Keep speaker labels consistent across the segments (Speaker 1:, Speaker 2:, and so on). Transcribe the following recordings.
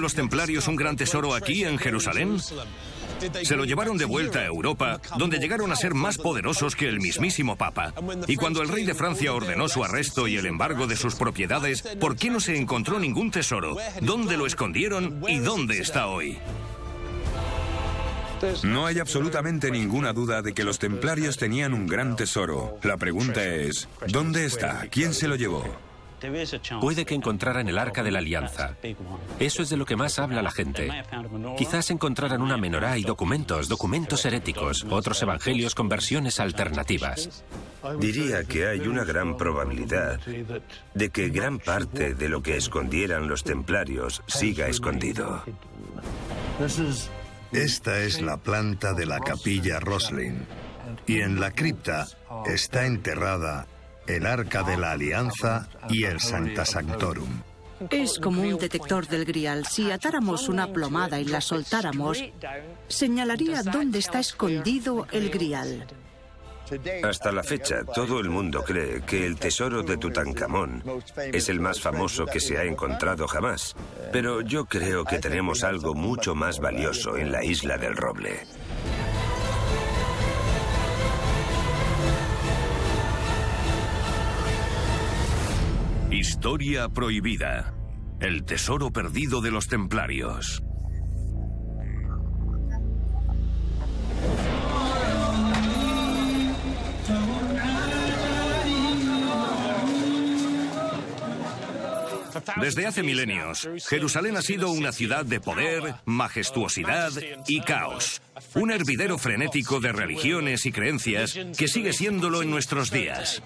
Speaker 1: ¿Escondieron los templarios un gran tesoro aquí en Jerusalén? Se lo llevaron de vuelta a Europa, donde llegaron a ser más poderosos que el mismísimo Papa. Y cuando el rey de Francia ordenó su arresto y el embargo de sus propiedades, ¿por qué no se encontró ningún tesoro? ¿Dónde lo escondieron y dónde está hoy?
Speaker 2: No hay absolutamente ninguna duda de que los templarios tenían un gran tesoro. La pregunta es, ¿dónde está? ¿Quién se lo llevó?
Speaker 3: Puede que encontraran el arca de la alianza. Eso es de lo que más habla la gente. Quizás encontraran una menorá y documentos, documentos heréticos, otros evangelios con versiones alternativas.
Speaker 4: Diría que hay una gran probabilidad de que gran parte de lo que escondieran los templarios siga escondido.
Speaker 5: Esta es la planta de la capilla Roslin. Y en la cripta está enterrada el Arca de la Alianza y el Santa Sanctorum.
Speaker 6: Es como un detector del grial. Si atáramos una plomada y la soltáramos, señalaría dónde está escondido el grial.
Speaker 4: Hasta la fecha, todo el mundo cree que el tesoro de Tutankamón es el más famoso que se ha encontrado jamás. Pero yo creo que tenemos algo mucho más valioso en la isla del roble.
Speaker 1: Historia prohibida. El tesoro perdido de los templarios. Desde hace milenios, Jerusalén ha sido una ciudad de poder, majestuosidad y caos. Un hervidero frenético de religiones y creencias que sigue siéndolo en nuestros días.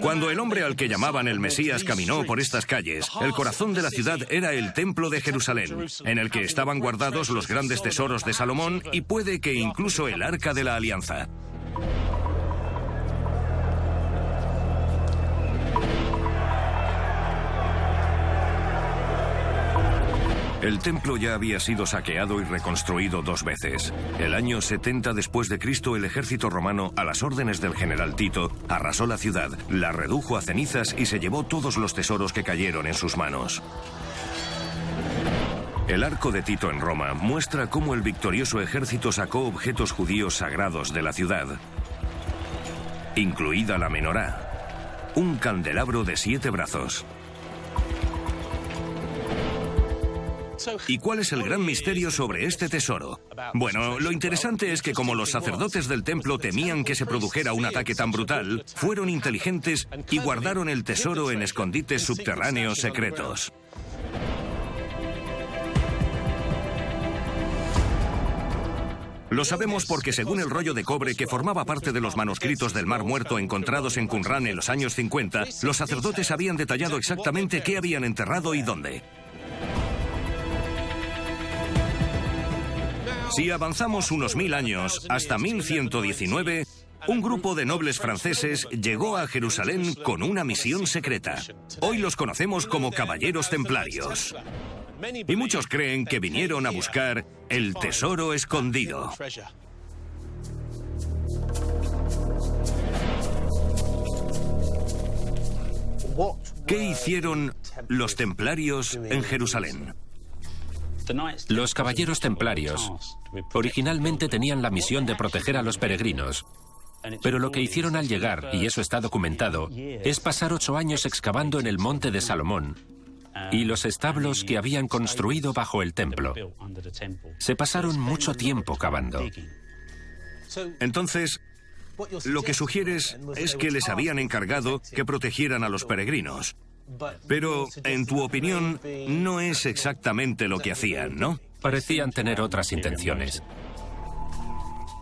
Speaker 1: Cuando el hombre al que llamaban el Mesías caminó por estas calles, el corazón de la ciudad era el templo de Jerusalén, en el que estaban guardados los grandes tesoros de Salomón y puede que incluso el arca de la alianza. El templo ya había sido saqueado y reconstruido dos veces. El año 70 después de Cristo, el ejército romano, a las órdenes del general Tito, arrasó la ciudad, la redujo a cenizas y se llevó todos los tesoros que cayeron en sus manos. El arco de Tito en Roma muestra cómo el victorioso ejército sacó objetos judíos sagrados de la ciudad, incluida la menorá, un candelabro de siete brazos. ¿Y cuál es el gran misterio sobre este tesoro? Bueno, lo interesante es que como los sacerdotes del templo temían que se produjera un ataque tan brutal, fueron inteligentes y guardaron el tesoro en escondites subterráneos secretos. Lo sabemos porque según el rollo de cobre que formaba parte de los manuscritos del Mar Muerto encontrados en Qumran en los años 50, los sacerdotes habían detallado exactamente qué habían enterrado y dónde. Si avanzamos unos mil años, hasta 1119, un grupo de nobles franceses llegó a Jerusalén con una misión secreta. Hoy los conocemos como caballeros templarios. Y muchos creen que vinieron a buscar el tesoro escondido. ¿Qué hicieron los templarios en Jerusalén?
Speaker 3: Los caballeros templarios originalmente tenían la misión de proteger a los peregrinos, pero lo que hicieron al llegar, y eso está documentado, es pasar ocho años excavando en el monte de Salomón y los establos que habían construido bajo el templo. Se pasaron mucho tiempo cavando.
Speaker 1: Entonces, lo que sugieres es que les habían encargado que protegieran a los peregrinos. Pero, en tu opinión, no es exactamente lo que hacían, ¿no?
Speaker 3: Parecían tener otras intenciones.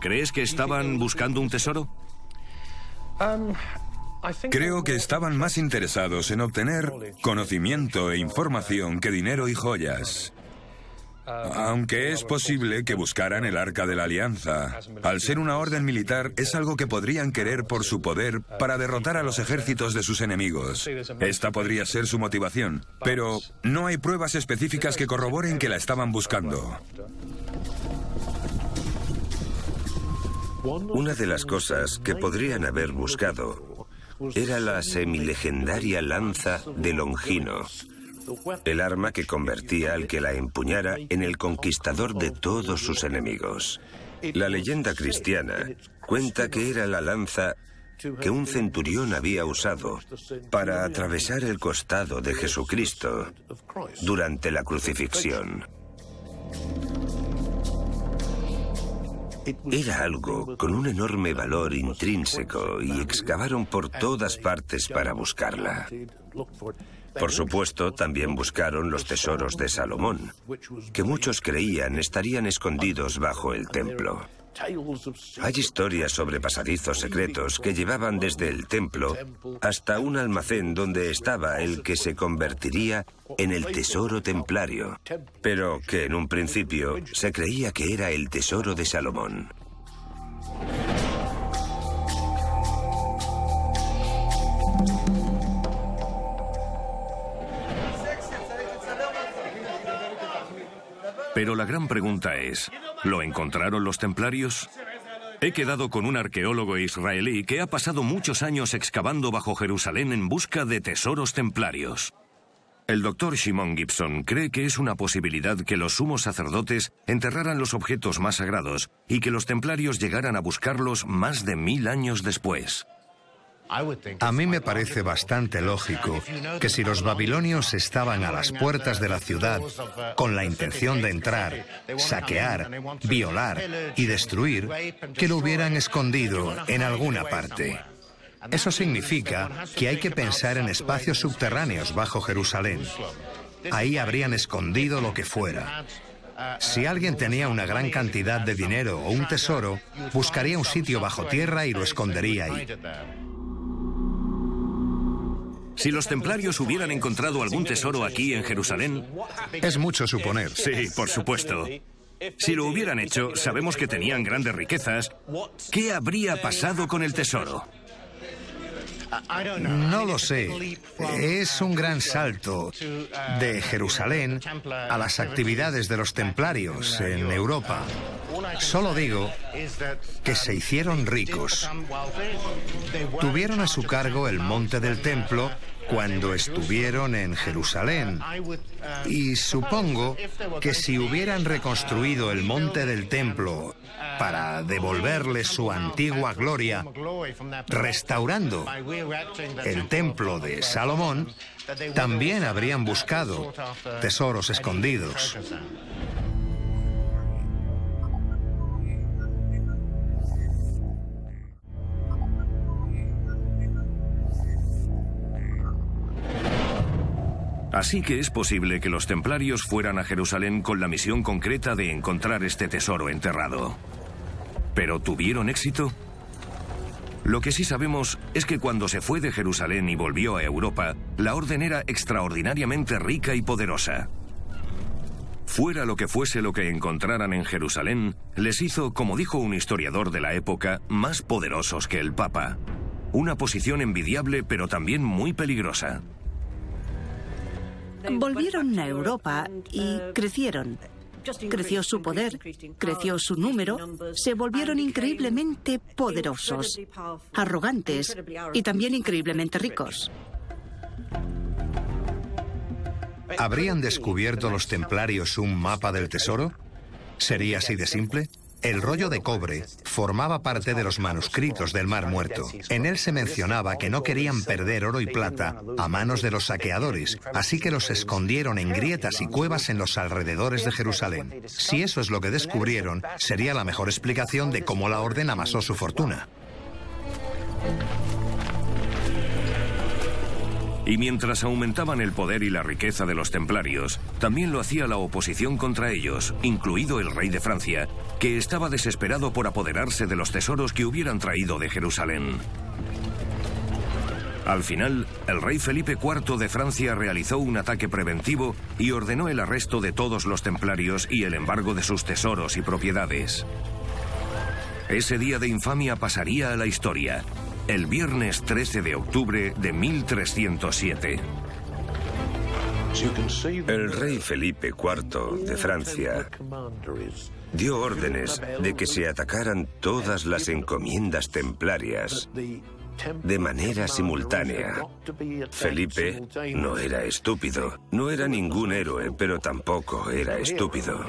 Speaker 1: ¿Crees que estaban buscando un tesoro?
Speaker 2: Creo que estaban más interesados en obtener conocimiento e información que dinero y joyas. Aunque es posible que buscaran el arca de la alianza. Al ser una orden militar, es algo que podrían querer por su poder para derrotar a los ejércitos de sus enemigos. Esta podría ser su motivación, pero no hay pruebas específicas que corroboren que la estaban buscando.
Speaker 4: Una de las cosas que podrían haber buscado era la semilegendaria lanza de Longino, el arma que convertía al que la empuñara en el conquistador de todos sus enemigos. La leyenda cristiana cuenta que era la lanza que un centurión había usado para atravesar el costado de Jesucristo durante la crucifixión. Era algo con un enorme valor intrínseco y excavaron por todas partes para buscarla. Por supuesto, también buscaron los tesoros de Salomón, que muchos creían estarían escondidos bajo el templo. Hay historias sobre pasadizos secretos que llevaban desde el templo hasta un almacén donde estaba el que se convertiría en el tesoro templario, pero que en un principio se creía que era el tesoro de Salomón.
Speaker 1: Pero la gran pregunta es, ¿lo encontraron los templarios? He quedado con un arqueólogo israelí que ha pasado muchos años excavando bajo Jerusalén en busca de tesoros templarios. El doctor Shimon Gibson cree que es una posibilidad que los sumos sacerdotes enterraran los objetos más sagrados y que los templarios llegaran a buscarlos más de mil años después.
Speaker 5: A mí me parece bastante lógico que si los babilonios estaban a las puertas de la ciudad con la intención de entrar, saquear, violar y destruir, que lo hubieran escondido en alguna parte. Eso significa que hay que pensar en espacios subterráneos bajo Jerusalén. Ahí habrían escondido lo que fuera. Si alguien tenía una gran cantidad de dinero o un tesoro, buscaría un sitio bajo tierra y lo escondería ahí.
Speaker 1: Si los templarios hubieran encontrado algún tesoro aquí en Jerusalén...
Speaker 5: Es mucho suponer.
Speaker 1: Sí, por supuesto. Si lo hubieran hecho, sabemos que tenían grandes riquezas. ¿Qué habría pasado con el tesoro?
Speaker 5: No lo sé. Es un gran salto de Jerusalén a las actividades de los templarios en Europa. Solo digo que se hicieron ricos. Tuvieron a su cargo el monte del templo cuando estuvieron en Jerusalén. Y supongo que si hubieran reconstruido el monte del templo para devolverle su antigua gloria, restaurando el templo de Salomón, también habrían buscado tesoros escondidos.
Speaker 1: Así que es posible que los templarios fueran a Jerusalén con la misión concreta de encontrar este tesoro enterrado. ¿Pero tuvieron éxito? Lo que sí sabemos es que cuando se fue de Jerusalén y volvió a Europa, la orden era extraordinariamente rica y poderosa. Fuera lo que fuese lo que encontraran en Jerusalén, les hizo, como dijo un historiador de la época, más poderosos que el Papa. Una posición envidiable pero también muy peligrosa.
Speaker 6: Volvieron a Europa y crecieron. Creció su poder, creció su número, se volvieron increíblemente poderosos, arrogantes y también increíblemente ricos.
Speaker 5: ¿Habrían descubierto los templarios un mapa del tesoro? ¿Sería así de simple? El rollo de cobre formaba parte de los manuscritos del Mar Muerto. En él se mencionaba que no querían perder oro y plata a manos de los saqueadores, así que los escondieron en grietas y cuevas en los alrededores de Jerusalén. Si eso es lo que descubrieron, sería la mejor explicación de cómo la orden amasó su fortuna.
Speaker 1: Y mientras aumentaban el poder y la riqueza de los templarios, también lo hacía la oposición contra ellos, incluido el rey de Francia, que estaba desesperado por apoderarse de los tesoros que hubieran traído de Jerusalén. Al final, el rey Felipe IV de Francia realizó un ataque preventivo y ordenó el arresto de todos los templarios y el embargo de sus tesoros y propiedades. Ese día de infamia pasaría a la historia, el viernes 13 de octubre de 1307.
Speaker 4: El rey Felipe IV de Francia dio órdenes de que se atacaran todas las encomiendas templarias de manera simultánea. Felipe no era estúpido, no era ningún héroe, pero tampoco era estúpido.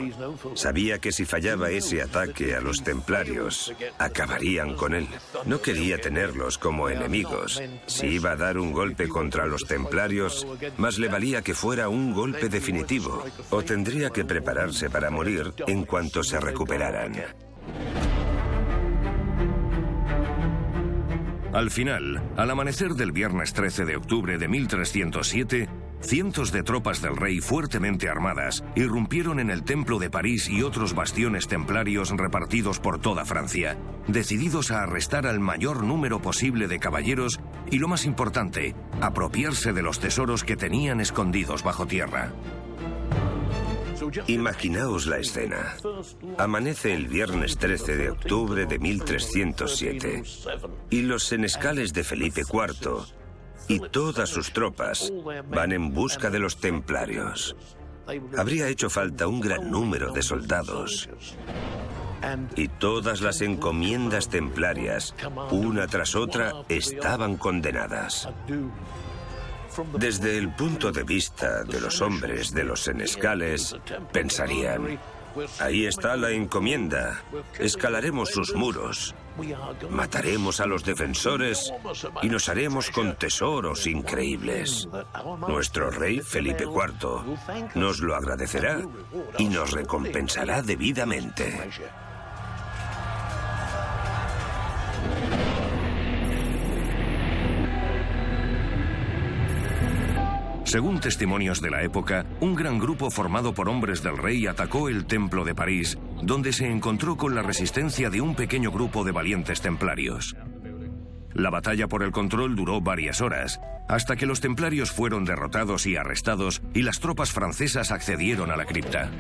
Speaker 4: Sabía que si fallaba ese ataque a los templarios, acabarían con él. No quería tenerlos como enemigos. Si iba a dar un golpe contra los templarios, más le valía que fuera un golpe definitivo, o tendría que prepararse para morir en cuanto se recuperaran.
Speaker 1: Al final, al amanecer del viernes 13 de octubre de 1307, cientos de tropas del rey fuertemente armadas irrumpieron en el Templo de París y otros bastiones templarios repartidos por toda Francia, decididos a arrestar al mayor número posible de caballeros y, lo más importante, apropiarse de los tesoros que tenían escondidos bajo tierra.
Speaker 4: Imaginaos la escena. Amanece el viernes 13 de octubre de 1307 y los senescales de Felipe IV y todas sus tropas van en busca de los templarios. Habría hecho falta un gran número de soldados. Y todas las encomiendas templarias, una tras otra, estaban condenadas. Desde el punto de vista de los hombres de los senescales, pensarían, ahí está la encomienda, escalaremos sus muros, mataremos a los defensores y nos haremos con tesoros increíbles. Nuestro rey Felipe IV nos lo agradecerá y nos recompensará debidamente.
Speaker 1: Según testimonios de la época, un gran grupo formado por hombres del rey atacó el templo de París, donde se encontró con la resistencia de un pequeño grupo de valientes templarios. La batalla por el control duró varias horas, hasta que los templarios fueron derrotados y arrestados y las tropas francesas accedieron a la cripta.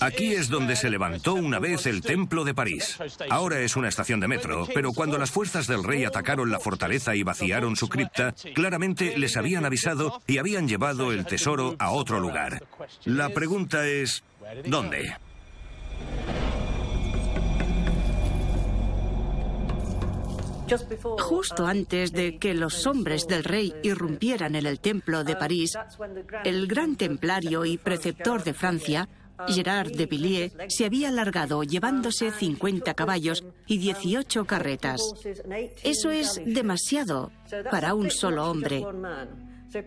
Speaker 1: Aquí es donde se levantó una vez el Templo de París. Ahora es una estación de metro, pero cuando las fuerzas del rey atacaron la fortaleza y vaciaron su cripta, claramente les habían avisado y habían llevado el tesoro a otro lugar. La pregunta es, ¿dónde?
Speaker 6: Justo antes de que los hombres del rey irrumpieran en el templo de París, el gran templario y preceptor de Francia Gerard de Villiers se había largado llevándose 50 caballos y 18 carretas. Eso es demasiado para un solo hombre.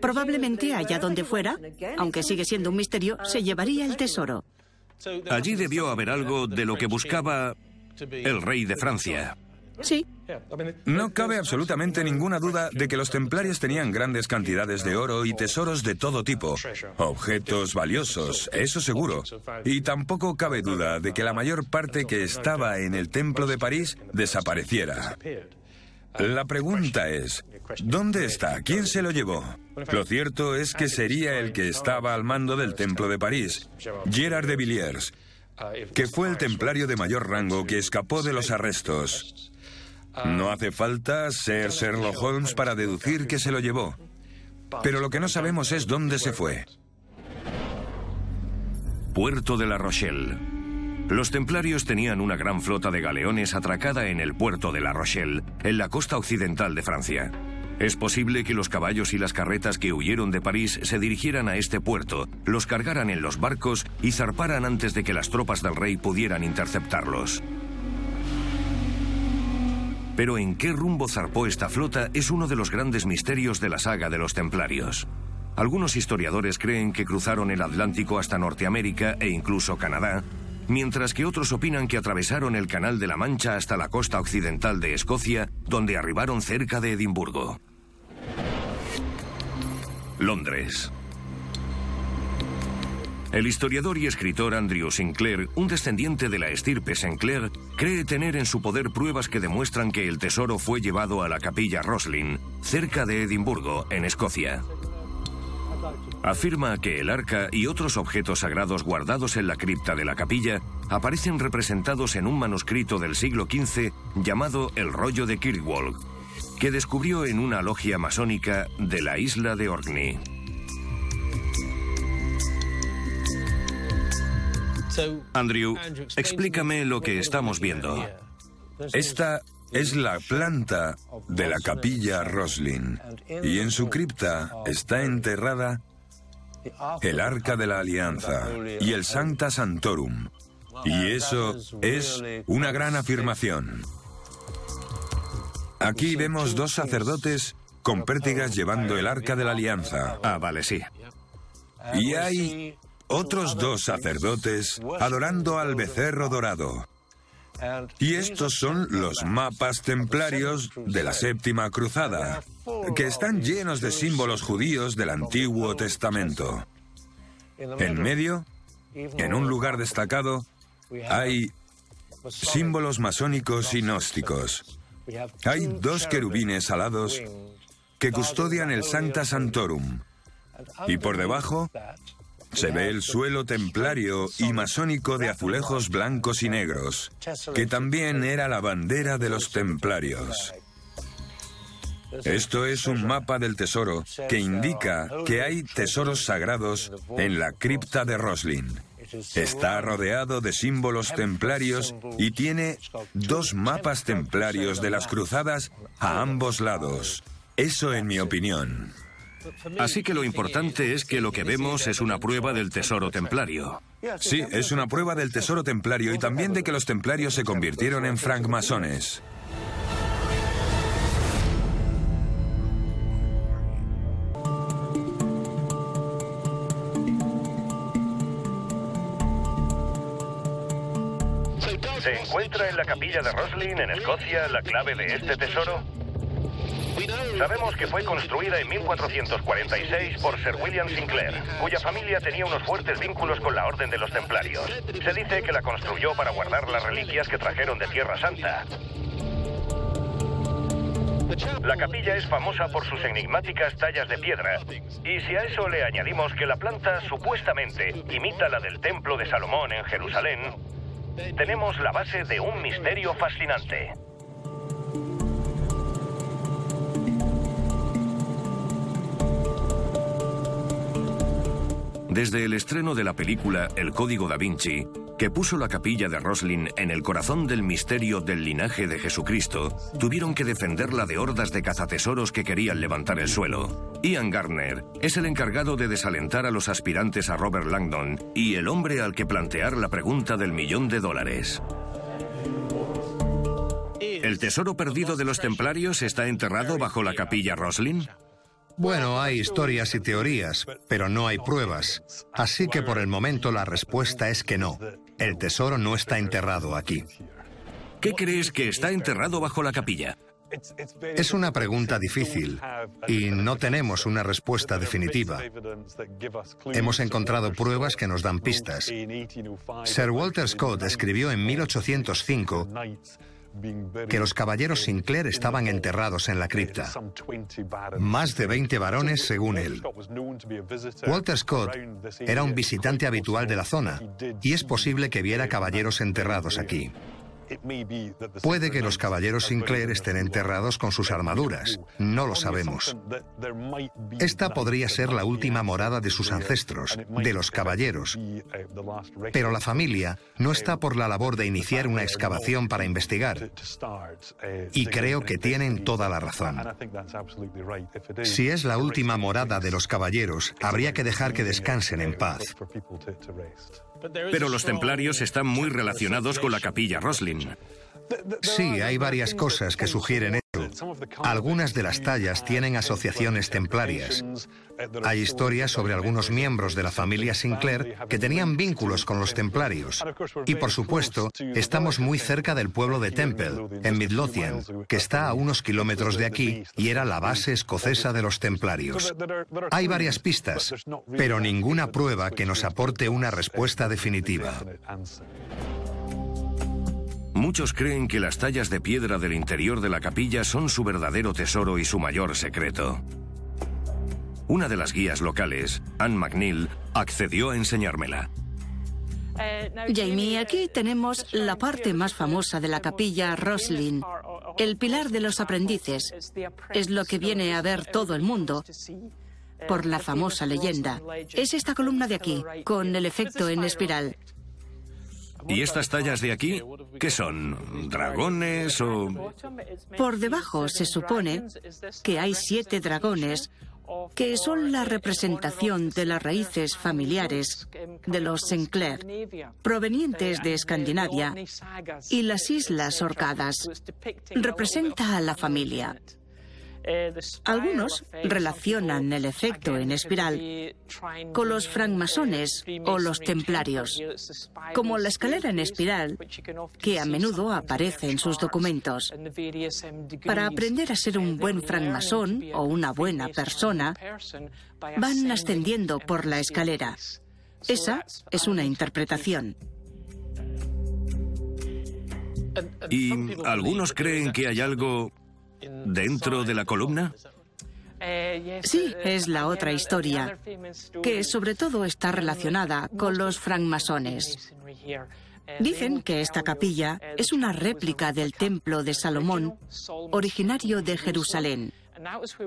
Speaker 6: Probablemente allá donde fuera, aunque sigue siendo un misterio, se llevaría el tesoro.
Speaker 1: Allí debió haber algo de lo que buscaba el rey de Francia.
Speaker 6: Sí.
Speaker 2: No cabe absolutamente ninguna duda de que los templarios tenían grandes cantidades de oro y tesoros de todo tipo, objetos valiosos, eso seguro. Y tampoco cabe duda de que la mayor parte que estaba en el Templo de París desapareciera. La pregunta es, ¿dónde está? ¿Quién se lo llevó? Lo cierto es que sería el que estaba al mando del Templo de París, Gerard de Villiers, que fue el templario de mayor rango que escapó de los arrestos. No hace falta ser Sherlock Holmes para deducir que se lo llevó. Pero lo que no sabemos es dónde se fue.
Speaker 1: Puerto de la Rochelle. Los templarios tenían una gran flota de galeones atracada en el puerto de La Rochelle, en la costa occidental de Francia. Es posible que los caballos y las carretas que huyeron de París se dirigieran a este puerto, los cargaran en los barcos y zarparan antes de que las tropas del rey pudieran interceptarlos. Pero en qué rumbo zarpó esta flota es uno de los grandes misterios de la saga de los templarios. Algunos historiadores creen que cruzaron el Atlántico hasta Norteamérica e incluso Canadá, mientras que otros opinan que atravesaron el Canal de la Mancha hasta la costa occidental de Escocia, donde arribaron cerca de Edimburgo. Londres. El historiador y escritor Andrew Sinclair, un descendiente de la estirpe Sinclair, cree tener en su poder pruebas que demuestran que el tesoro fue llevado a la capilla Roslin, cerca de Edimburgo, en Escocia. Afirma que el arca y otros objetos sagrados guardados en la cripta de la capilla aparecen representados en un manuscrito del siglo XV llamado el rollo de Kirkwall, que descubrió en una logia masónica de la isla de Orkney. Andrew, explícame lo que estamos viendo.
Speaker 2: Esta es la planta de la capilla Roslin y en su cripta está enterrada el Arca de la Alianza y el Sancta Santorum. Y eso es una gran afirmación. Aquí vemos dos sacerdotes con pértigas llevando el Arca de la Alianza.
Speaker 1: Ah, vale, sí.
Speaker 2: Y hay otros dos sacerdotes adorando al becerro dorado. Y estos son los mapas templarios de la séptima cruzada, que están llenos de símbolos judíos del Antiguo Testamento. En medio, en un lugar destacado, hay símbolos masónicos y gnósticos. Hay dos querubines alados que custodian el Sancta Santorum. Y por debajo se ve el suelo templario y masónico de azulejos blancos y negros, que también era la bandera de los templarios. Esto es un mapa del tesoro que indica que hay tesoros sagrados en la cripta de Roslin. Está rodeado de símbolos templarios y tiene dos mapas templarios de las cruzadas a ambos lados. Eso en mi opinión.
Speaker 1: Así que lo importante es que lo que vemos es una prueba del tesoro templario.
Speaker 2: Sí, es una prueba del tesoro templario y también de que los templarios se convirtieron en francmasones.
Speaker 1: ¿Se encuentra en la capilla de Roslin, en Escocia, la clave de este tesoro? Sabemos que fue construida en 1446 por Sir William Sinclair, cuya familia tenía unos fuertes vínculos con la Orden de los Templarios. Se dice que la construyó para guardar las reliquias que trajeron de Tierra Santa. La capilla es famosa por sus enigmáticas tallas de piedra, y si a eso le añadimos que la planta supuestamente imita la del Templo de Salomón en Jerusalén, tenemos la base de un misterio fascinante. Desde el estreno de la película El Código da Vinci, que puso la capilla de Roslin en el corazón del misterio del linaje de Jesucristo, tuvieron que defenderla de hordas de cazatesoros que querían levantar el suelo. Ian Gardner es el encargado de desalentar a los aspirantes a Robert Langdon y el hombre al que plantear la pregunta del millón de dólares. ¿El tesoro perdido de los templarios está enterrado bajo la capilla Roslin?
Speaker 5: Bueno, hay historias y teorías, pero no hay pruebas. Así que por el momento la respuesta es que no. El tesoro no está enterrado aquí.
Speaker 1: ¿Qué crees que está enterrado bajo la capilla?
Speaker 5: Es una pregunta difícil y no tenemos una respuesta definitiva. Hemos encontrado pruebas que nos dan pistas. Sir Walter Scott escribió en 1805 que los caballeros Sinclair estaban enterrados en la cripta. Más de 20 varones, según él. Walter Scott era un visitante habitual de la zona y es posible que viera caballeros enterrados aquí. Puede que los caballeros Sinclair estén enterrados con sus armaduras. No lo sabemos. Esta podría ser la última morada de sus ancestros, de los caballeros. Pero la familia no está por la labor de iniciar una excavación para investigar. Y creo que tienen toda la razón. Si es la última morada de los caballeros, habría que dejar que descansen en paz.
Speaker 1: Pero los templarios están muy relacionados con la capilla Roslin.
Speaker 5: Sí, hay varias cosas que sugieren esto. Algunas de las tallas tienen asociaciones templarias. Hay historias sobre algunos miembros de la familia Sinclair que tenían vínculos con los templarios. Y por supuesto, estamos muy cerca del pueblo de Temple, en Midlothian, que está a unos kilómetros de aquí y era la base escocesa de los templarios. Hay varias pistas, pero ninguna prueba que nos aporte una respuesta definitiva.
Speaker 1: Muchos creen que las tallas de piedra del interior de la capilla son su verdadero tesoro y su mayor secreto. Una de las guías locales, Anne McNeil, accedió a enseñármela.
Speaker 6: Jamie, aquí tenemos la parte más famosa de la capilla Roslin, el pilar de los aprendices. Es lo que viene a ver todo el mundo por la famosa leyenda. Es esta columna de aquí, con el efecto en espiral.
Speaker 1: ¿Y estas tallas de aquí? ¿Qué son? ¿Dragones o...?
Speaker 6: Por debajo se supone que hay siete dragones que son la representación de las raíces familiares de los Sinclair, provenientes de Escandinavia y las Islas Orcadas. Representa a la familia. Algunos relacionan el efecto en espiral con los francmasones o los templarios, como la escalera en espiral que a menudo aparece en sus documentos. Para aprender a ser un buen francmasón o una buena persona, van ascendiendo por la escalera. Esa es una interpretación.
Speaker 1: ¿Y algunos creen que hay algo dentro de la columna?
Speaker 6: Sí, es la otra historia, que sobre todo está relacionada con los francmasones. Dicen que esta capilla es una réplica del templo de Salomón, originario de Jerusalén.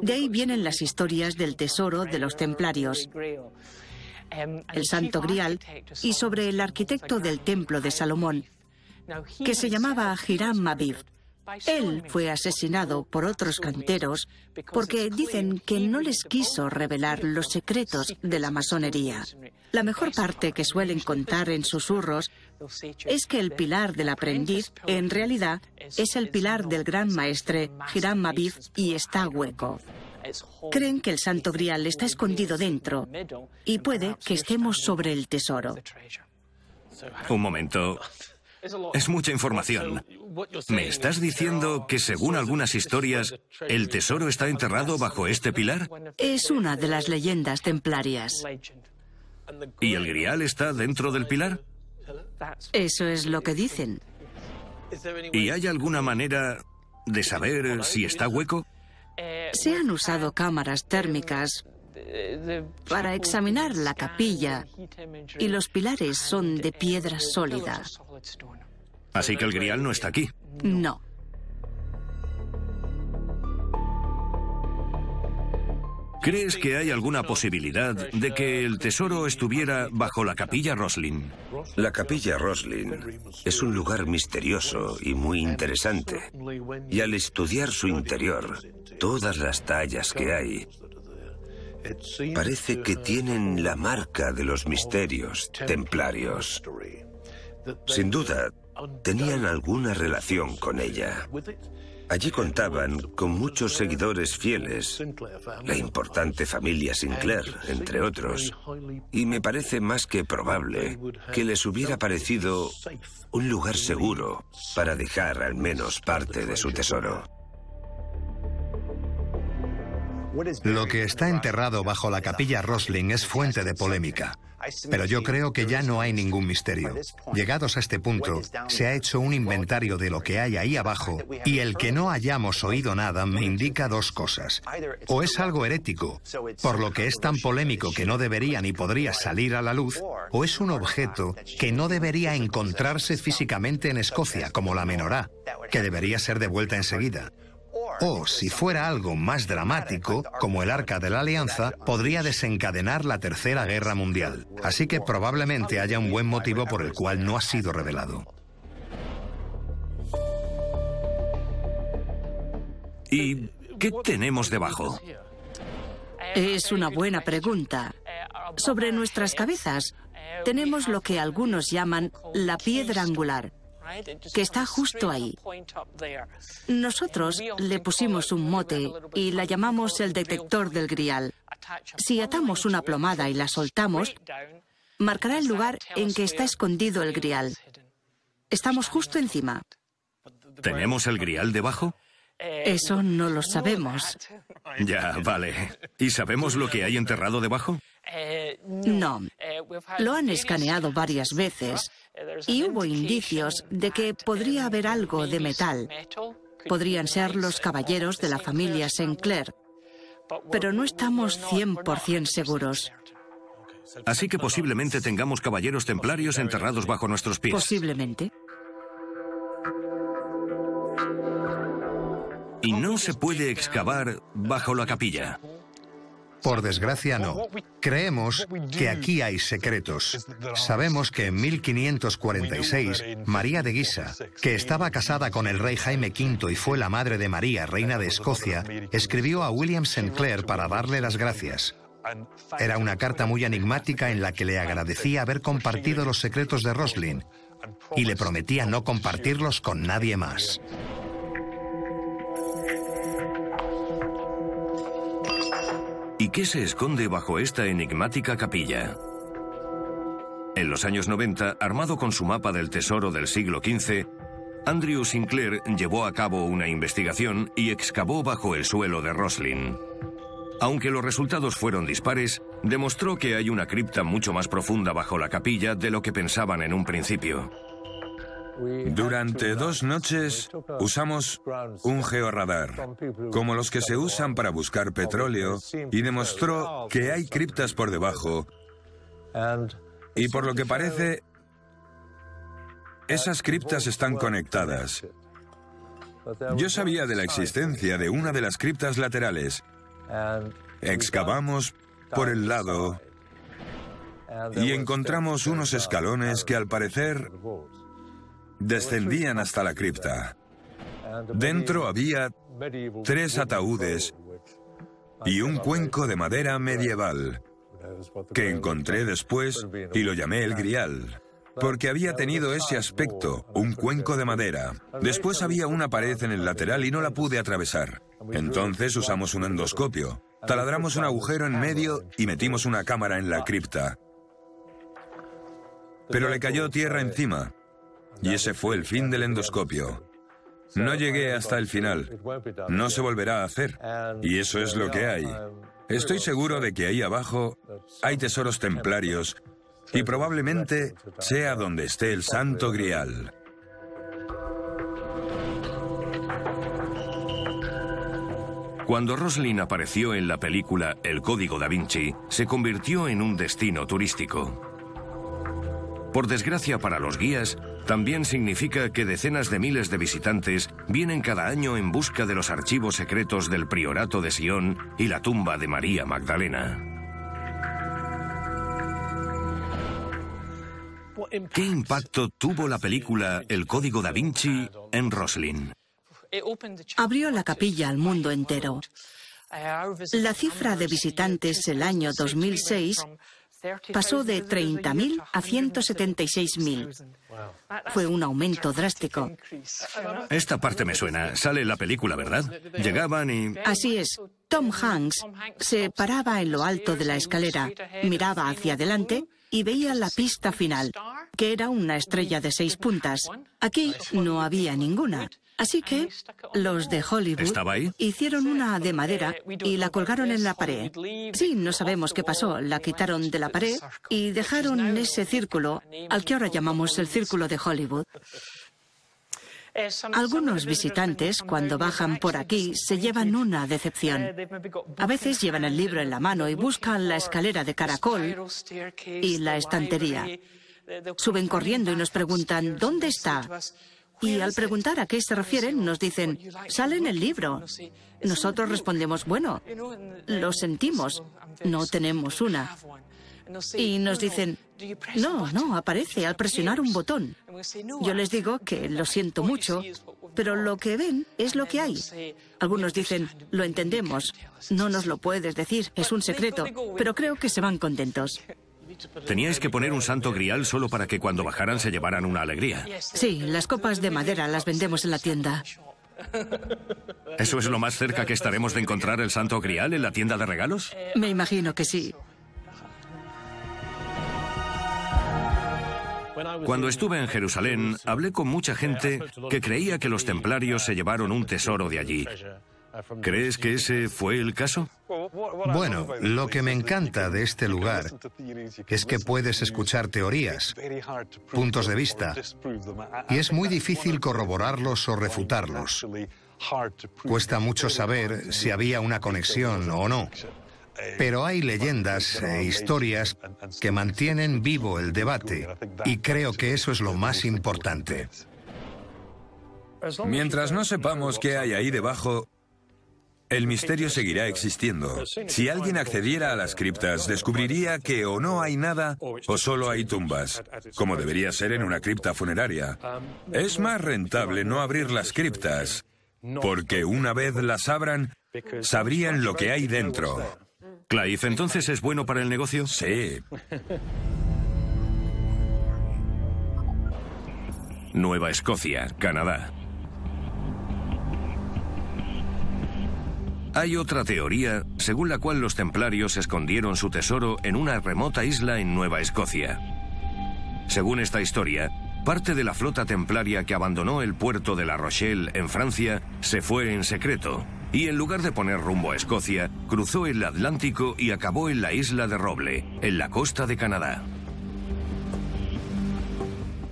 Speaker 6: De ahí vienen las historias del tesoro de los templarios, el Santo Grial y sobre el arquitecto del templo de Salomón, que se llamaba Hiram Abiv. Él fue asesinado por otros canteros porque dicen que no les quiso revelar los secretos de la masonería. La mejor parte que suelen contar en susurros es que el pilar del aprendiz en realidad es el pilar del gran maestre Hiram Abiv y está hueco. Creen que el Santo Grial está escondido dentro y puede que estemos sobre el tesoro.
Speaker 1: Un momento. Es mucha información. ¿Me estás diciendo que según algunas historias, el tesoro está enterrado bajo este pilar?
Speaker 6: Es una de las leyendas templarias.
Speaker 1: ¿Y el grial está dentro del pilar?
Speaker 6: Eso es lo que dicen.
Speaker 1: ¿Y hay alguna manera de saber si está hueco?
Speaker 6: Se han usado cámaras térmicas para examinar la capilla y los pilares son de piedra sólida.
Speaker 1: Así que el grial no está aquí.
Speaker 6: No.
Speaker 1: ¿Crees que hay alguna posibilidad de que el tesoro estuviera bajo la capilla Roslin?
Speaker 4: La capilla Roslin es un lugar misterioso y muy interesante. Y al estudiar su interior, todas las tallas que hay, parece que tienen la marca de los misterios templarios. Sin duda, tenían alguna relación con ella. Allí contaban con muchos seguidores fieles, la importante familia Sinclair, entre otros, y me parece más que probable que les hubiera parecido un lugar seguro para dejar al menos parte de su tesoro.
Speaker 5: Lo que está enterrado bajo la capilla Rosling es fuente de polémica. Pero yo creo que ya no hay ningún misterio. Llegados a este punto, se ha hecho un inventario de lo que hay ahí abajo y el que no hayamos oído nada me indica dos cosas. O es algo herético, por lo que es tan polémico que no debería ni podría salir a la luz, o es un objeto que no debería encontrarse físicamente en Escocia, como la menorá, que debería ser devuelta enseguida. O, si fuera algo más dramático, como el Arca de la Alianza, podría desencadenar la Tercera Guerra Mundial. Así que probablemente haya un buen motivo por el cual no ha sido revelado.
Speaker 1: ¿Y qué tenemos debajo?
Speaker 6: Es una buena pregunta. Sobre nuestras cabezas tenemos lo que algunos llaman la piedra angular que está justo ahí. Nosotros le pusimos un mote y la llamamos el detector del grial. Si atamos una plomada y la soltamos, marcará el lugar en que está escondido el grial. Estamos justo encima.
Speaker 1: ¿Tenemos el grial debajo?
Speaker 6: Eso no lo sabemos.
Speaker 1: Ya, vale. ¿Y sabemos lo que hay enterrado debajo?
Speaker 6: No. Lo han escaneado varias veces y hubo indicios de que podría haber algo de metal. Podrían ser los caballeros de la familia Sinclair, pero no estamos 100% seguros.
Speaker 1: Así que posiblemente tengamos caballeros templarios enterrados bajo nuestros pies.
Speaker 6: Posiblemente.
Speaker 1: Y no se puede excavar bajo la capilla.
Speaker 5: Por desgracia no. Creemos que aquí hay secretos. Sabemos que en 1546 María de Guisa, que estaba casada con el rey Jaime V y fue la madre de María, reina de Escocia, escribió a William Sinclair para darle las gracias. Era una carta muy enigmática en la que le agradecía haber compartido los secretos de Roslin y le prometía no compartirlos con nadie más.
Speaker 1: ¿Y qué se esconde bajo esta enigmática capilla? En los años 90, armado con su mapa del tesoro del siglo XV, Andrew Sinclair llevó a cabo una investigación y excavó bajo el suelo de Roslin. Aunque los resultados fueron dispares, demostró que hay una cripta mucho más profunda bajo la capilla de lo que pensaban en un principio.
Speaker 2: Durante dos noches usamos un georradar, como los que se usan para buscar petróleo, y demostró que hay criptas por debajo. Y por lo que parece, esas criptas están conectadas. Yo sabía de la existencia de una de las criptas laterales. Excavamos por el lado y encontramos unos escalones que al parecer descendían hasta la cripta. Dentro había tres ataúdes y un cuenco de madera medieval que encontré después y lo llamé el grial, porque había tenido ese aspecto, un cuenco de madera. Después había una pared en el lateral y no la pude atravesar. Entonces usamos un endoscopio, taladramos un agujero en medio y metimos una cámara en la cripta. Pero le cayó tierra encima y ese fue el fin del endoscopio. No llegué hasta el final. No se volverá a hacer. Y eso es lo que hay. Estoy seguro de que ahí abajo hay tesoros templarios y probablemente sea donde esté el Santo Grial.
Speaker 1: Cuando Roslin apareció en la película El Código da Vinci, se convirtió en un destino turístico. Por desgracia para los guías, también significa que decenas de miles de visitantes vienen cada año en busca de los archivos secretos del Priorato de Sion y la tumba de María Magdalena. ¿Qué impacto tuvo la película El Código da Vinci en Roslin?
Speaker 6: Abrió la capilla al mundo entero. La cifra de visitantes el año 2006 pasó de 30.000 a 176.000. Fue un aumento drástico.
Speaker 1: Esta parte me suena. Sale la película, ¿verdad? Llegaban y...
Speaker 6: Así es. Tom Hanks se paraba en lo alto de la escalera, miraba hacia adelante y veía la pista final, que era una estrella de seis puntas. Aquí no había ninguna. Así que los de Hollywood hicieron una de madera y la colgaron en la pared. Sí, no sabemos qué pasó. La quitaron de la pared y dejaron ese círculo al que ahora llamamos el círculo de Hollywood. Algunos visitantes, cuando bajan por aquí, se llevan una decepción. A veces llevan el libro en la mano y buscan la escalera de caracol y la estantería. Suben corriendo y nos preguntan, ¿dónde está? Y al preguntar a qué se refieren, nos dicen, sale en el libro. Nosotros respondemos, bueno, lo sentimos, no tenemos una. Y nos dicen, no, no, aparece al presionar un botón. Yo les digo que lo siento mucho, pero lo que ven es lo que hay. Algunos dicen, lo entendemos, no nos lo puedes decir, es un secreto, pero creo que se van contentos.
Speaker 1: Teníais que poner un santo grial solo para que cuando bajaran se llevaran una alegría.
Speaker 6: Sí, las copas de madera las vendemos en la tienda.
Speaker 1: ¿Eso es lo más cerca que estaremos de encontrar el santo grial en la tienda de regalos?
Speaker 6: Me imagino que sí.
Speaker 1: Cuando estuve en Jerusalén, hablé con mucha gente que creía que los templarios se llevaron un tesoro de allí. ¿Crees que ese fue el caso?
Speaker 5: Bueno, lo que me encanta de este lugar es que puedes escuchar teorías, puntos de vista, y es muy difícil corroborarlos o refutarlos. Cuesta mucho saber si había una conexión o no. Pero hay leyendas e historias que mantienen vivo el debate y creo que eso es lo más importante.
Speaker 2: Mientras no sepamos qué hay ahí debajo, el misterio seguirá existiendo. Si alguien accediera a las criptas, descubriría que o no hay nada o solo hay tumbas, como debería ser en una cripta funeraria. Es más rentable no abrir las criptas, porque una vez las abran, sabrían lo que hay dentro.
Speaker 1: Clive, ¿entonces es bueno para el negocio?
Speaker 2: Sí.
Speaker 1: Nueva Escocia, Canadá. Hay otra teoría según la cual los templarios escondieron su tesoro en una remota isla en Nueva Escocia. Según esta historia, parte de la flota templaria que abandonó el puerto de La Rochelle en Francia se fue en secreto y en lugar de poner rumbo a Escocia, cruzó el Atlántico y acabó en la isla de Roble, en la costa de Canadá.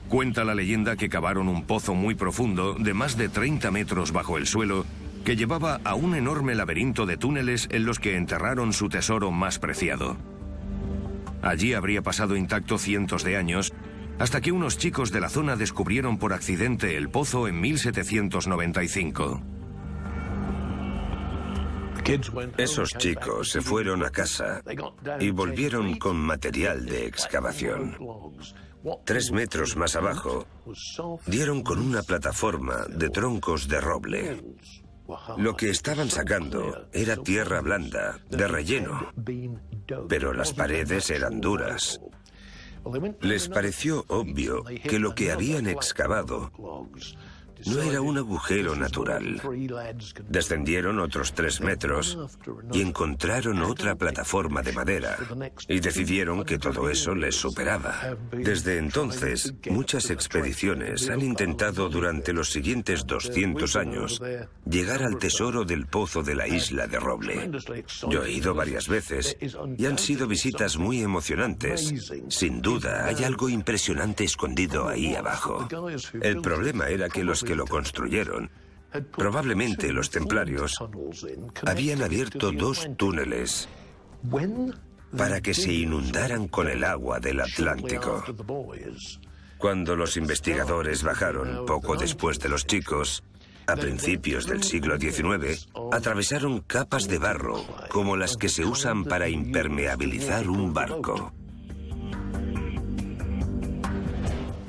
Speaker 1: Cuenta la leyenda que cavaron un pozo muy profundo de más de 30 metros bajo el suelo que llevaba a un enorme laberinto de túneles en los que enterraron su tesoro más preciado. Allí habría pasado intacto cientos de años, hasta que unos chicos de la zona descubrieron por accidente el pozo en 1795.
Speaker 4: Esos chicos se fueron a casa y volvieron con material de excavación. Tres metros más abajo, dieron con una plataforma de troncos de roble. Lo que estaban sacando era tierra blanda, de relleno, pero las paredes eran duras. Les pareció obvio que lo que habían excavado no era un agujero natural. Descendieron otros tres metros y encontraron otra plataforma de madera y decidieron que todo eso les superaba. Desde entonces, muchas expediciones han intentado durante los siguientes 200 años llegar al tesoro del pozo de la isla de Roble. Yo he ido varias veces y han sido visitas muy emocionantes. Sin duda, hay algo impresionante escondido ahí abajo. El problema era que los que lo construyeron, probablemente los templarios, habían abierto dos túneles para que se inundaran con el agua del Atlántico. Cuando los investigadores bajaron poco después de los chicos, a principios del siglo XIX, atravesaron capas de barro como las que se usan para impermeabilizar un barco.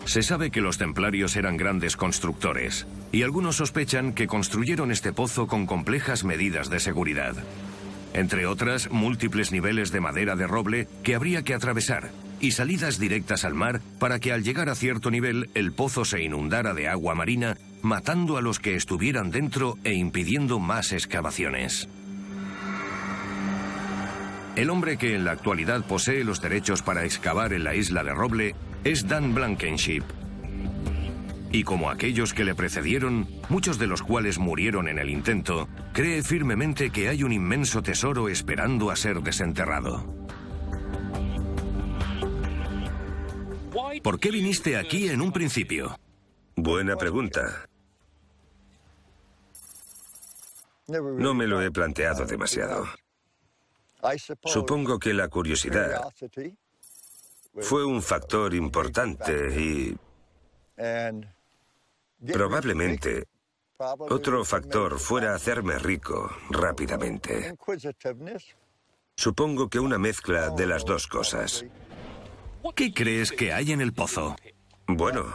Speaker 1: Se sabe que los templarios eran grandes constructores, y algunos sospechan que construyeron este pozo con complejas medidas de seguridad. Entre otras, múltiples niveles de madera de roble que habría que atravesar, y salidas directas al mar para que al llegar a cierto nivel el pozo se inundara de agua marina, matando a los que estuvieran dentro e impidiendo más excavaciones. El hombre que en la actualidad posee los derechos para excavar en la isla de Roble es Dan Blankenship. Y como aquellos que le precedieron, muchos de los cuales murieron en el intento, cree firmemente que hay un inmenso tesoro esperando a ser desenterrado. ¿Por qué viniste aquí en un principio?
Speaker 4: Buena pregunta. No me lo he planteado demasiado. Supongo que la curiosidad fue un factor importante y probablemente otro factor fuera hacerme rico rápidamente. Supongo que una mezcla de las dos cosas.
Speaker 1: ¿Qué crees que hay en el pozo?
Speaker 4: Bueno,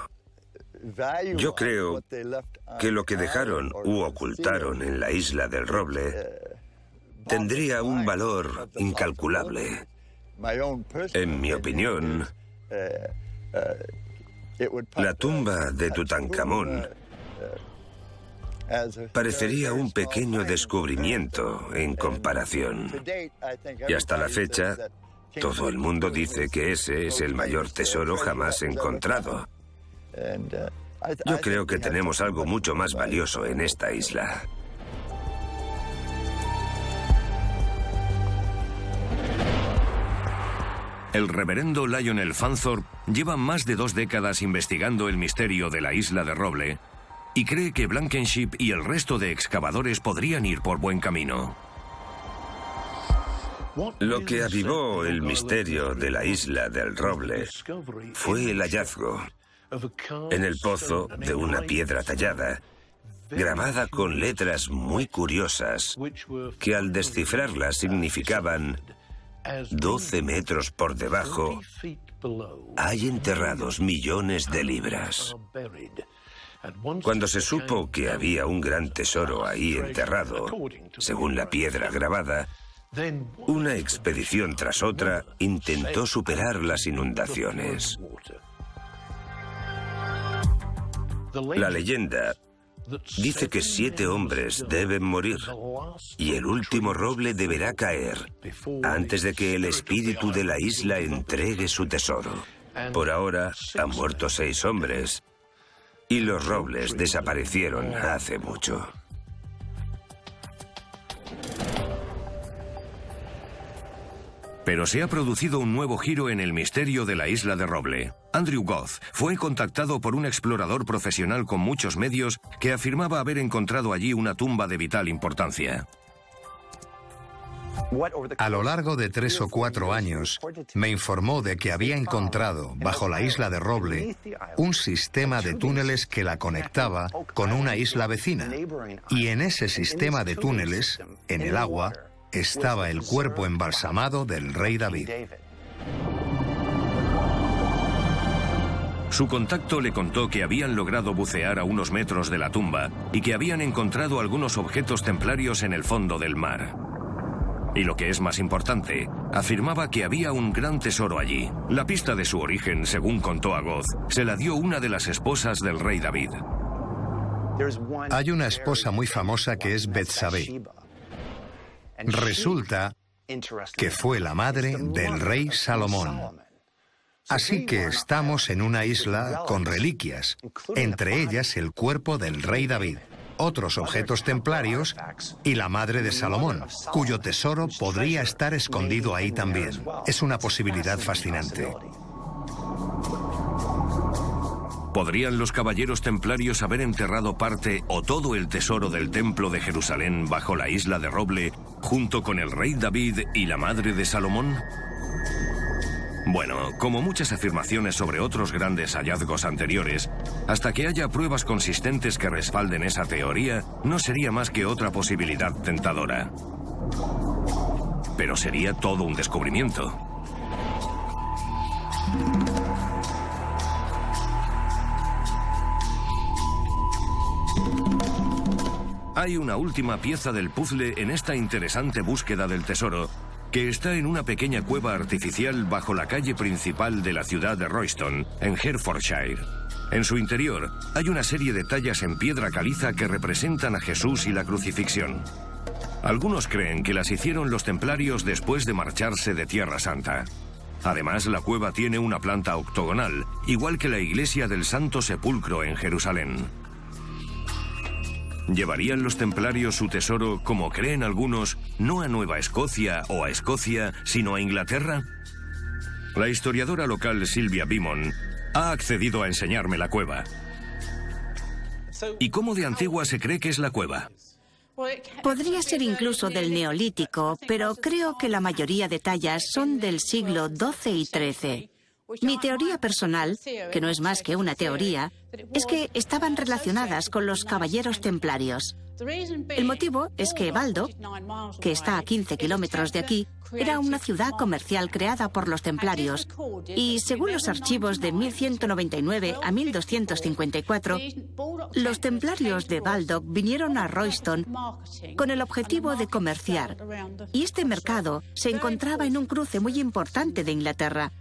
Speaker 4: yo creo que lo que dejaron u ocultaron en la isla del roble tendría un valor incalculable. En mi opinión, la tumba de Tutankamón parecería un pequeño descubrimiento en comparación. Y hasta la fecha, todo el mundo dice que ese es el mayor tesoro jamás encontrado. Yo creo que tenemos algo mucho más valioso en esta isla.
Speaker 1: El reverendo Lionel Fanthorpe lleva más de dos décadas investigando el misterio de la isla de Roble y cree que Blankenship y el resto de excavadores podrían ir por buen camino.
Speaker 4: Lo que avivó el misterio de la isla del Roble fue el hallazgo en el pozo de una piedra tallada grabada con letras muy curiosas que al descifrarlas significaban 12 metros por debajo hay enterrados millones de libras. Cuando se supo que había un gran tesoro ahí enterrado, según la piedra grabada, una expedición tras otra intentó superar las inundaciones. La leyenda dice que siete hombres deben morir y el último roble deberá caer antes de que el espíritu de la isla entregue su tesoro. Por ahora han muerto seis hombres y los robles desaparecieron hace mucho.
Speaker 1: Pero se ha producido un nuevo giro en el misterio de la isla de Roble. Andrew Goth fue contactado por un explorador profesional con muchos medios que afirmaba haber encontrado allí una tumba de vital importancia.
Speaker 5: A lo largo de tres o cuatro años, me informó de que había encontrado, bajo la isla de Roble, un sistema de túneles que la conectaba con una isla vecina. Y en ese sistema de túneles, en el agua, estaba el cuerpo embalsamado del rey David.
Speaker 1: Su contacto le contó que habían logrado bucear a unos metros de la tumba y que habían encontrado algunos objetos templarios en el fondo del mar. Y lo que es más importante, afirmaba que había un gran tesoro allí. La pista de su origen, según contó a Goz, se la dio una de las esposas del rey David.
Speaker 5: Hay una esposa muy famosa que es Betsabé. Resulta que fue la madre del rey Salomón. Así que estamos en una isla con reliquias, entre ellas el cuerpo del rey David, otros objetos templarios y la madre de Salomón, cuyo tesoro podría estar escondido ahí también. Es una posibilidad fascinante.
Speaker 1: ¿Podrían los caballeros templarios haber enterrado parte o todo el tesoro del templo de Jerusalén bajo la isla de Roble, junto con el rey David y la madre de Salomón? Bueno, como muchas afirmaciones sobre otros grandes hallazgos anteriores, hasta que haya pruebas consistentes que respalden esa teoría, no sería más que otra posibilidad tentadora. Pero sería todo un descubrimiento. Hay una última pieza del puzzle en esta interesante búsqueda del tesoro, que está en una pequeña cueva artificial bajo la calle principal de la ciudad de Royston, en Herefordshire. En su interior hay una serie de tallas en piedra caliza que representan a Jesús y la crucifixión. Algunos creen que las hicieron los templarios después de marcharse de Tierra Santa. Además, la cueva tiene una planta octogonal, igual que la iglesia del Santo Sepulcro en Jerusalén. ¿Llevarían los templarios su tesoro, como creen algunos, no a Nueva Escocia o a Escocia, sino a Inglaterra? La historiadora local Silvia Bimon ha accedido a enseñarme la cueva. ¿Y cómo de antigua se cree que es la cueva?
Speaker 6: Podría ser incluso del Neolítico, pero creo que la mayoría de tallas son del siglo XII y XIII. Mi teoría personal, que no es más que una teoría, es que estaban relacionadas con los caballeros templarios. El motivo es que Baldo, que está a 15 kilómetros de aquí, era una ciudad comercial creada por los templarios y, según los archivos de 1199 a 1254, los templarios de Baldock vinieron a Royston con el objetivo de comerciar y este mercado se encontraba en un cruce muy importante de Inglaterra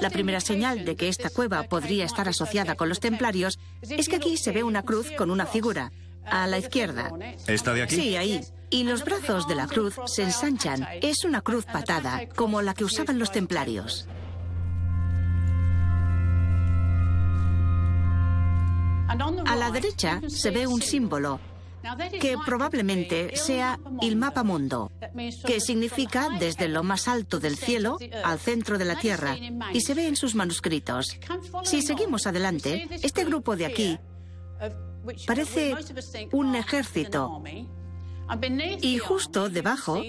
Speaker 6: la primera señal de que esta cueva podría estar asociada con los templarios es que aquí se ve una cruz con una figura, a la izquierda.
Speaker 1: ¿Esta de aquí?
Speaker 6: Sí, ahí. Y los brazos de la cruz se ensanchan. Es una cruz patada, como la que usaban los templarios. A la derecha se ve un símbolo, que probablemente sea el mapa mundo, que significa desde lo más alto del cielo al centro de la Tierra, y se ve en sus manuscritos. Si seguimos adelante, este grupo de aquí parece un ejército. Y justo debajo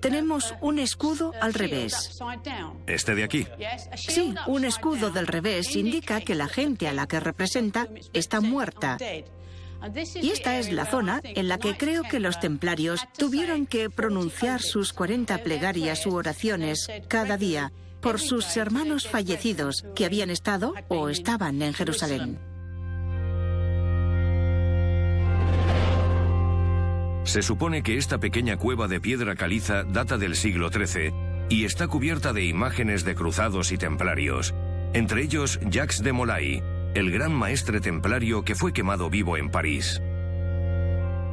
Speaker 6: tenemos un escudo al revés.
Speaker 1: ¿Este de aquí?
Speaker 6: Sí, un escudo del revés indica que la gente a la que representa está muerta Y esta es la zona en la que creo que los templarios tuvieron que pronunciar sus 40 plegarias u oraciones cada día por sus hermanos fallecidos que habían estado o estaban en Jerusalén.
Speaker 1: Se supone que esta pequeña cueva de piedra caliza data del siglo XIII y está cubierta de imágenes de cruzados y templarios, entre ellos Jacques de Molay, el gran maestre templario que fue quemado vivo en París.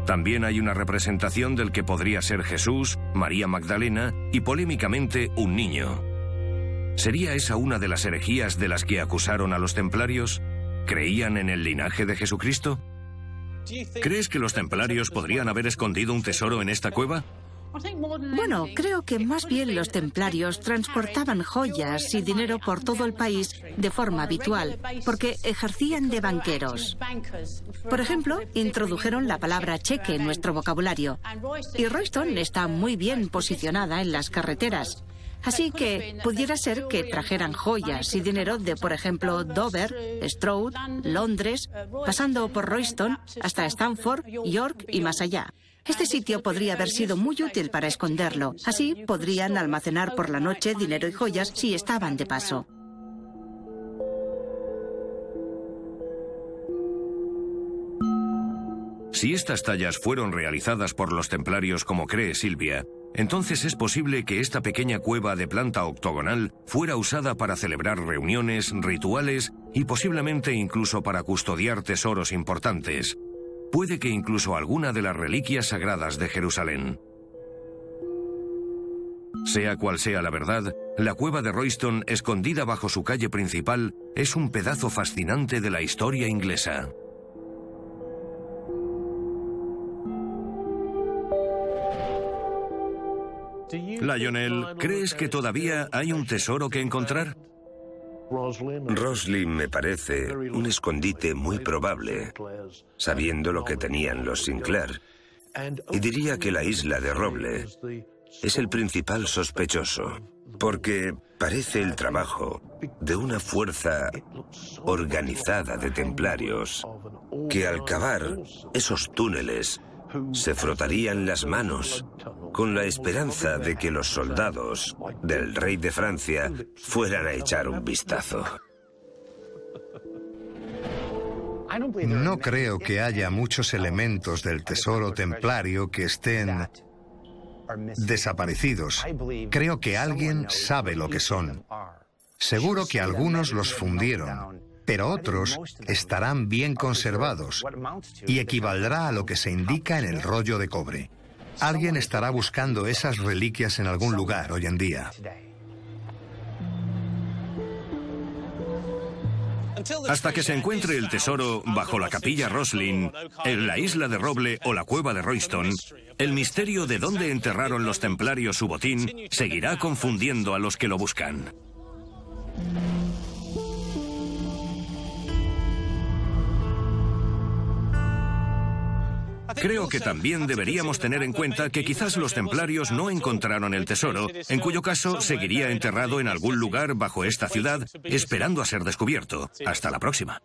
Speaker 1: También hay una representación del que podría ser Jesús, María Magdalena y polémicamente un niño. ¿Sería esa una de las herejías de las que acusaron a los templarios? ¿Creían en el linaje de Jesucristo? ¿Crees que los templarios podrían haber escondido un tesoro en esta cueva?
Speaker 6: Bueno, creo que más bien los templarios transportaban joyas y dinero por todo el país de forma habitual, porque ejercían de banqueros. Por ejemplo, introdujeron la palabra cheque en nuestro vocabulario. Y Royston está muy bien posicionada en las carreteras. Así que pudiera ser que trajeran joyas y dinero de, por ejemplo, Dover, Stroud, Londres, pasando por Royston hasta Stanford, York y más allá. Este sitio podría haber sido muy útil para esconderlo. Así podrían almacenar por la noche dinero y joyas si estaban de paso.
Speaker 1: Si estas tallas fueron realizadas por los templarios como cree Silvia, entonces es posible que esta pequeña cueva de planta octogonal fuera usada para celebrar reuniones, rituales y posiblemente incluso para custodiar tesoros importantes. Puede que incluso alguna de las reliquias sagradas de Jerusalén. Sea cual sea la verdad, la cueva de Royston, escondida bajo su calle principal, es un pedazo fascinante de la historia inglesa. Lionel, ¿crees que todavía hay un tesoro que encontrar?
Speaker 4: Roslin me parece un escondite muy probable, sabiendo lo que tenían los Sinclair. Y diría que la isla de Roble es el principal sospechoso, porque parece el trabajo de una fuerza organizada de templarios que al cavar esos túneles se frotarían las manos con la esperanza de que los soldados del rey de Francia fueran a echar un vistazo.
Speaker 5: No creo que haya muchos elementos del tesoro templario que estén desaparecidos. Creo que alguien sabe lo que son. Seguro que algunos los fundieron pero otros estarán bien conservados y equivaldrá a lo que se indica en el rollo de cobre. Alguien estará buscando esas reliquias en algún lugar hoy en día.
Speaker 1: Hasta que se encuentre el tesoro bajo la capilla Roslin, en la isla de Roble o la cueva de Royston, el misterio de dónde enterraron los templarios su botín seguirá confundiendo a los que lo buscan. Creo que también deberíamos tener en cuenta que quizás los templarios no encontraron el tesoro, en cuyo caso seguiría enterrado en algún lugar bajo esta ciudad, esperando a ser descubierto. Hasta la próxima.